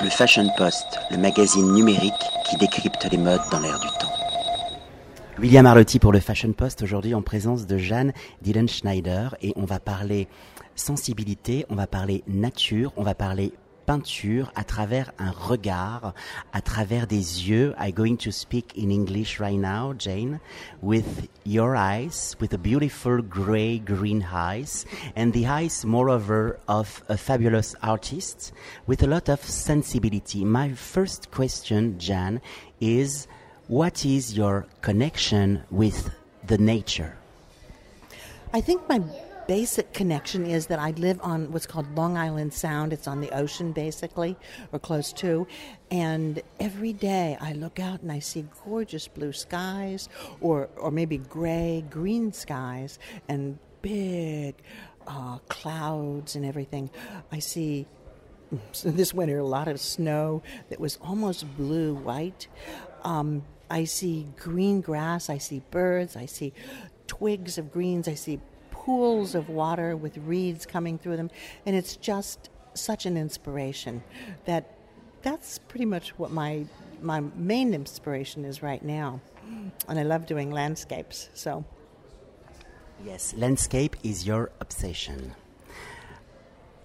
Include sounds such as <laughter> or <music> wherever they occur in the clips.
Le Fashion Post, le magazine numérique qui décrypte les modes dans l'air du temps. William Arlotti pour le Fashion Post, aujourd'hui en présence de Jeanne Dylan Schneider et on va parler sensibilité, on va parler nature, on va parler peinture à travers un regard, à travers des yeux. I'm going to speak in English right now, Jane, with your eyes, with a beautiful gray green eyes, and the eyes, moreover, of a fabulous artist with a lot of sensibility. My first question, Jan, is what is your connection with the nature? I think my basic connection is that I live on what's called Long Island Sound. It's on the ocean, basically, or close to. And every day I look out and I see gorgeous blue skies, or, or maybe gray, green skies, and big uh, clouds and everything. I see <laughs> this winter a lot of snow that was almost blue white. Um, I see green grass, I see birds, I see twigs of greens, I see pools of water with reeds coming through them, and it's just such an inspiration that that's pretty much what my my main inspiration is right now. And I love doing landscapes, so Yes, landscape is your obsession.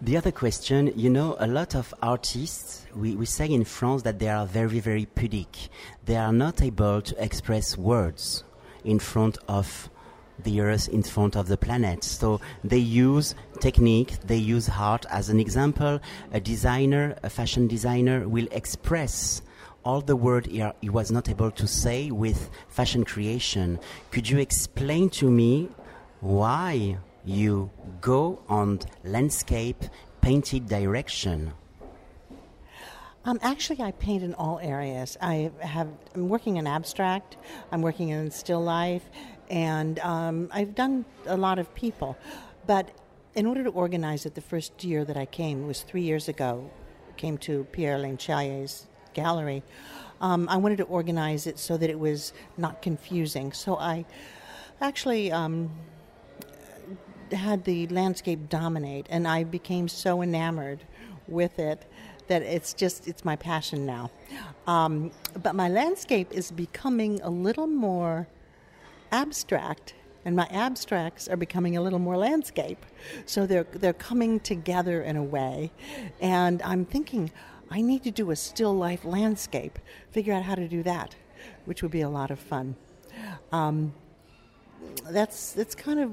The other question, you know, a lot of artists, we, we say in France that they are very, very pudic. They are not able to express words in front of the Earth in front of the planet. So they use technique, they use art. As an example, a designer, a fashion designer, will express all the word he, he was not able to say with fashion creation. Could you explain to me why you go on landscape painted direction? Um, actually, I paint in all areas. I have. I'm working in abstract. I'm working in still life, and um, I've done a lot of people. But in order to organize it, the first year that I came was three years ago. Came to Pierre Alain Challier's gallery. Um, I wanted to organize it so that it was not confusing. So I actually um, had the landscape dominate, and I became so enamored with it that it's just it's my passion now. Um, but my landscape is becoming a little more abstract and my abstracts are becoming a little more landscape. So they're they're coming together in a way, and I'm thinking I need to do a still life landscape. Figure out how to do that, which would be a lot of fun. Um, that's that's kind of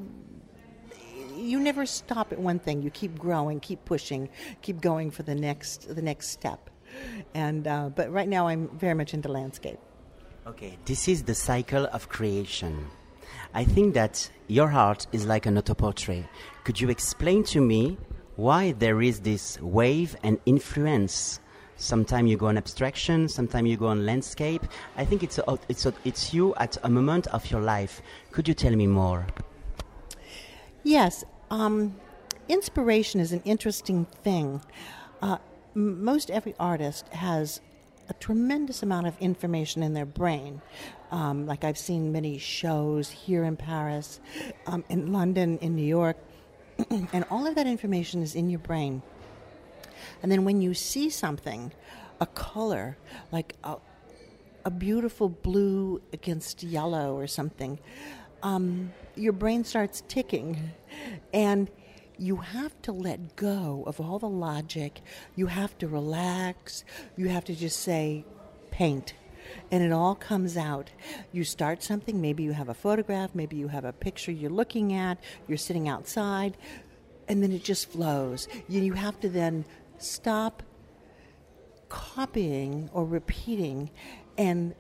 you never stop at one thing. You keep growing, keep pushing, keep going for the next the next step. And uh, but right now I'm very much into landscape. Okay, this is the cycle of creation. I think that your heart is like an autoportrait. Could you explain to me why there is this wave and influence? Sometimes you go on abstraction, sometimes you go on landscape. I think it's, a, it's, a, it's you at a moment of your life. Could you tell me more? Yes. Um, inspiration is an interesting thing. Uh, most every artist has a tremendous amount of information in their brain. Um, like I've seen many shows here in Paris, um, in London, in New York, <clears throat> and all of that information is in your brain. And then when you see something, a color, like a, a beautiful blue against yellow or something, um, your brain starts ticking. And you have to let go of all the logic. You have to relax. You have to just say, paint. And it all comes out. You start something, maybe you have a photograph, maybe you have a picture you're looking at, you're sitting outside, and then it just flows. You have to then stop copying or repeating and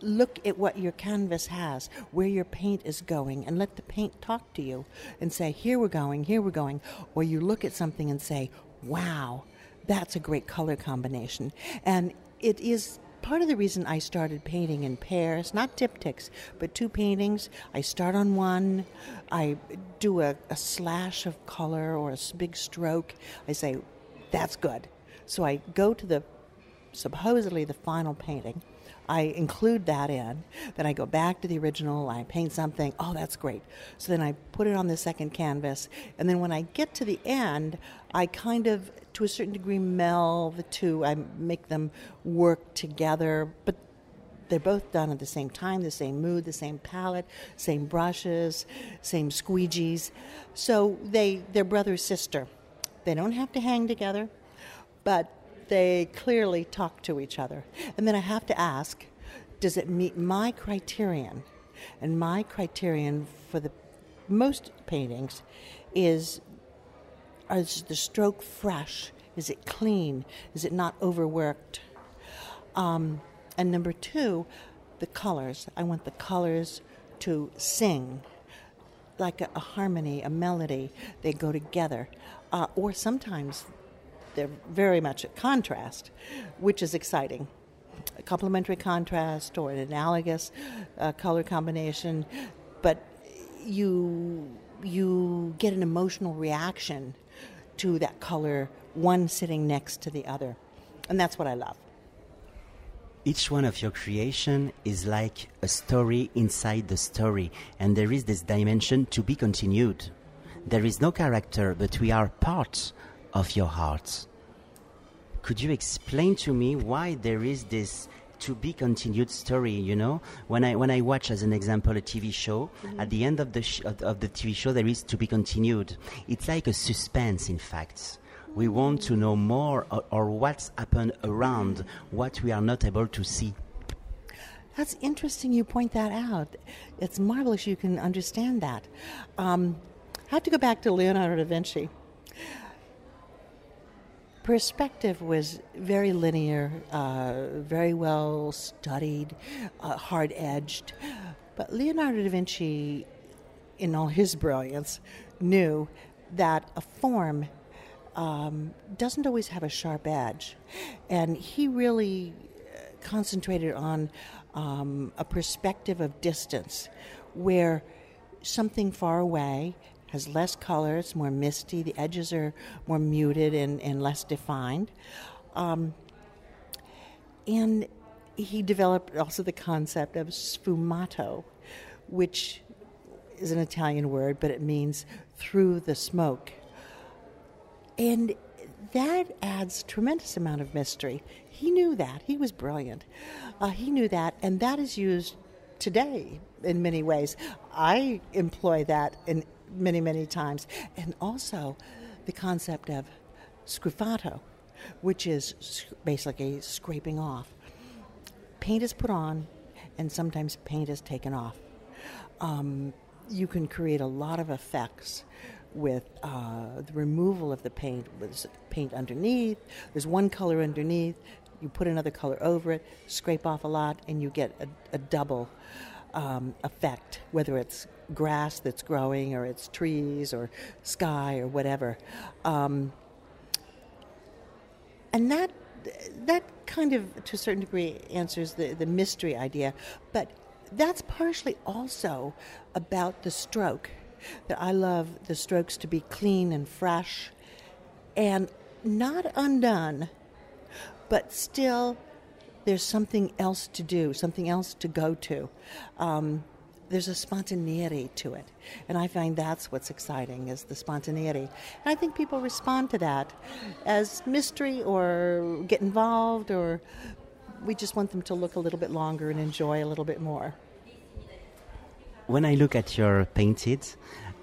look at what your canvas has, where your paint is going, and let the paint talk to you and say, Here we're going, here we're going. Or you look at something and say, Wow, that's a great color combination. And it is part of the reason I started painting in pairs, not diptychs, but two paintings. I start on one, I do a, a slash of color or a big stroke. I say, That's good. So I go to the supposedly the final painting. I include that in. Then I go back to the original, I paint something, oh, that's great. So then I put it on the second canvas. And then when I get to the end, I kind of, to a certain degree, meld the two. I make them work together, but they're both done at the same time, the same mood, the same palette, same brushes, same squeegees. So they, they're brother sister. They don't have to hang together, but they clearly talk to each other. And then I have to ask does it meet my criterion? And my criterion for the most paintings is is the stroke fresh? Is it clean? Is it not overworked? Um, and number two, the colors. I want the colors to sing like a, a harmony, a melody. They go together. Uh, or sometimes they're very much at contrast, which is exciting. A complementary contrast or an analogous uh, color combination, but you you get an emotional reaction to that color, one sitting next to the other, and that's what I love. Each one of your creation is like a story inside the story, and there is this dimension to be continued. There is no character, but we are part of your heart. Could you explain to me why there is this to be continued story you know? When i when i watch as an example a tv show mm-hmm. at the end of the sh- of, the tv show there is to be continued. It's like a suspense in fact. We want to know more or, or what's happened around what we are not able to see. That's interesting you point that out. It's marvelous you can understand that. Um, i have to go back to leonardo da vinci perspective was very linear, uh, very well studied, uh, hard edged. But Leonardo da Vinci, in all his brilliance, knew that a form um, doesn't always have a sharp edge. And he really uh, concentrated on um, a perspective of distance where something far away has less color, it's more misty, the edges are more muted and, and less defined. Um, and he developed also the concept of sfumato, which is an Italian word, but it means through the smoke. And that adds tremendous amount of mystery. He knew that. He was brilliant. Uh, he knew that, and that is used today in many ways. I employ that in many, many times. And also the concept of sgraffito, which is basically scraping off. Paint is put on, and sometimes paint is taken off. Um, you can create a lot of effects with uh, the removal of the paint. With paint underneath, there's one color underneath. You put another color over it, scrape off a lot, and you get a, a double um, effect, whether it's grass that's growing or it's trees or sky or whatever. Um, and that that kind of, to a certain degree, answers the, the mystery idea. But that's partially also about the stroke. That I love the strokes to be clean and fresh and not undone, but still there's something else to do, something else to go to. Um, there's a spontaneity to it. And i find that's what's exciting is the spontaneity. And i think people respond to that as mystery or get involved or we just want them to look a little bit longer and enjoy a little bit more. When i look at your painted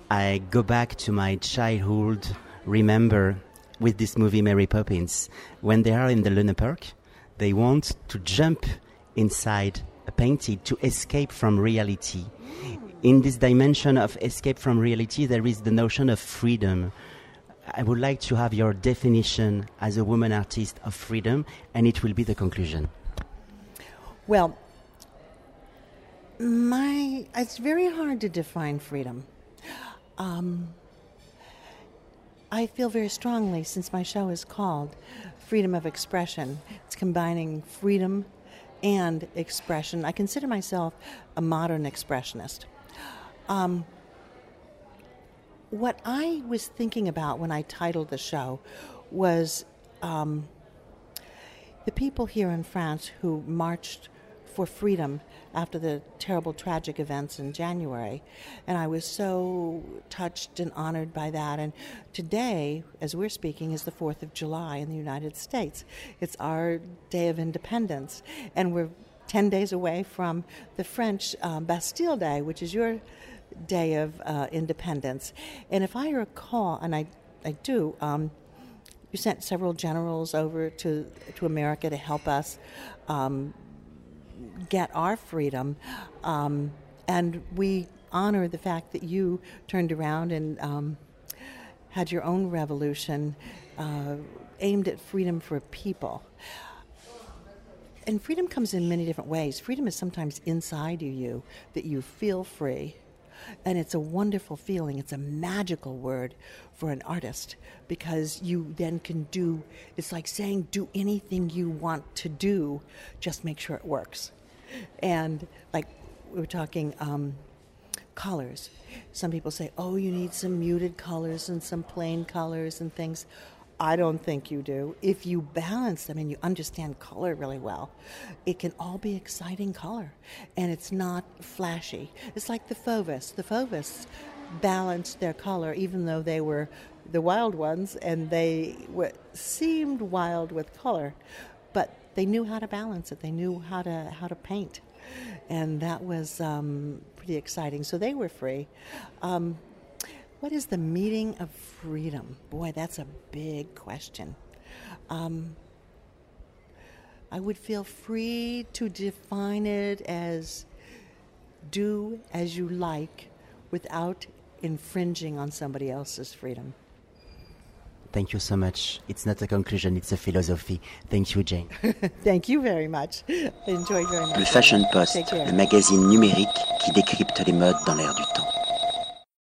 i go back to my childhood remember with this movie mary poppins when they are in the luna park they want to jump inside a painting to escape from reality. In this dimension of escape from reality, there is the notion of freedom. I would like to have your definition as a woman artist of freedom, and it will be the conclusion. Well, my it's very hard to define freedom. Um, I feel very strongly, since my show is called Freedom of Expression, it's combining freedom and expression. I consider myself a modern expressionist. Um, what I was thinking about when I titled the show was um, the people here in France who marched for freedom after the terrible tragic events in January. And I was so touched and honored by that. And today, as we're speaking, is the 4th of July in the United States. It's our day of independence. And we're 10 days away from the French um, Bastille Day, which is your day of uh, independence. And if I recall, and I, I do, um, you sent several generals over to, to America to help us um, get our freedom. Um, and we honor the fact that you turned around and um, had your own revolution uh, aimed at freedom for people. And freedom comes in many different ways. Freedom is sometimes inside of you, that you feel free. And it's a wonderful feeling. It's a magical word for an artist because you then can do, it's like saying, do anything you want to do, just make sure it works. And like we were talking, um, colors. Some people say, oh, you need some muted colors and some plain colors and things. I don't think you do. If you balance them and you understand color really well, it can all be exciting color. And it's not flashy. It's like the Fauvists. The Fauvists balanced their color, even though they were the wild ones and they were, seemed wild with color. But they knew how to balance it, they knew how to, how to paint. And that was um, pretty exciting. So they were free. Um, what is the meaning of freedom? Boy, that's a big question. Um, I would feel free to define it as do as you like without infringing on somebody else's freedom. Thank you so much. It's not a conclusion, it's a philosophy. Thank you, Jane. <laughs> Thank you very much. Enjoy very much. Le Fashion Post, le magazine numérique qui décrypte les modes dans l'air du temps.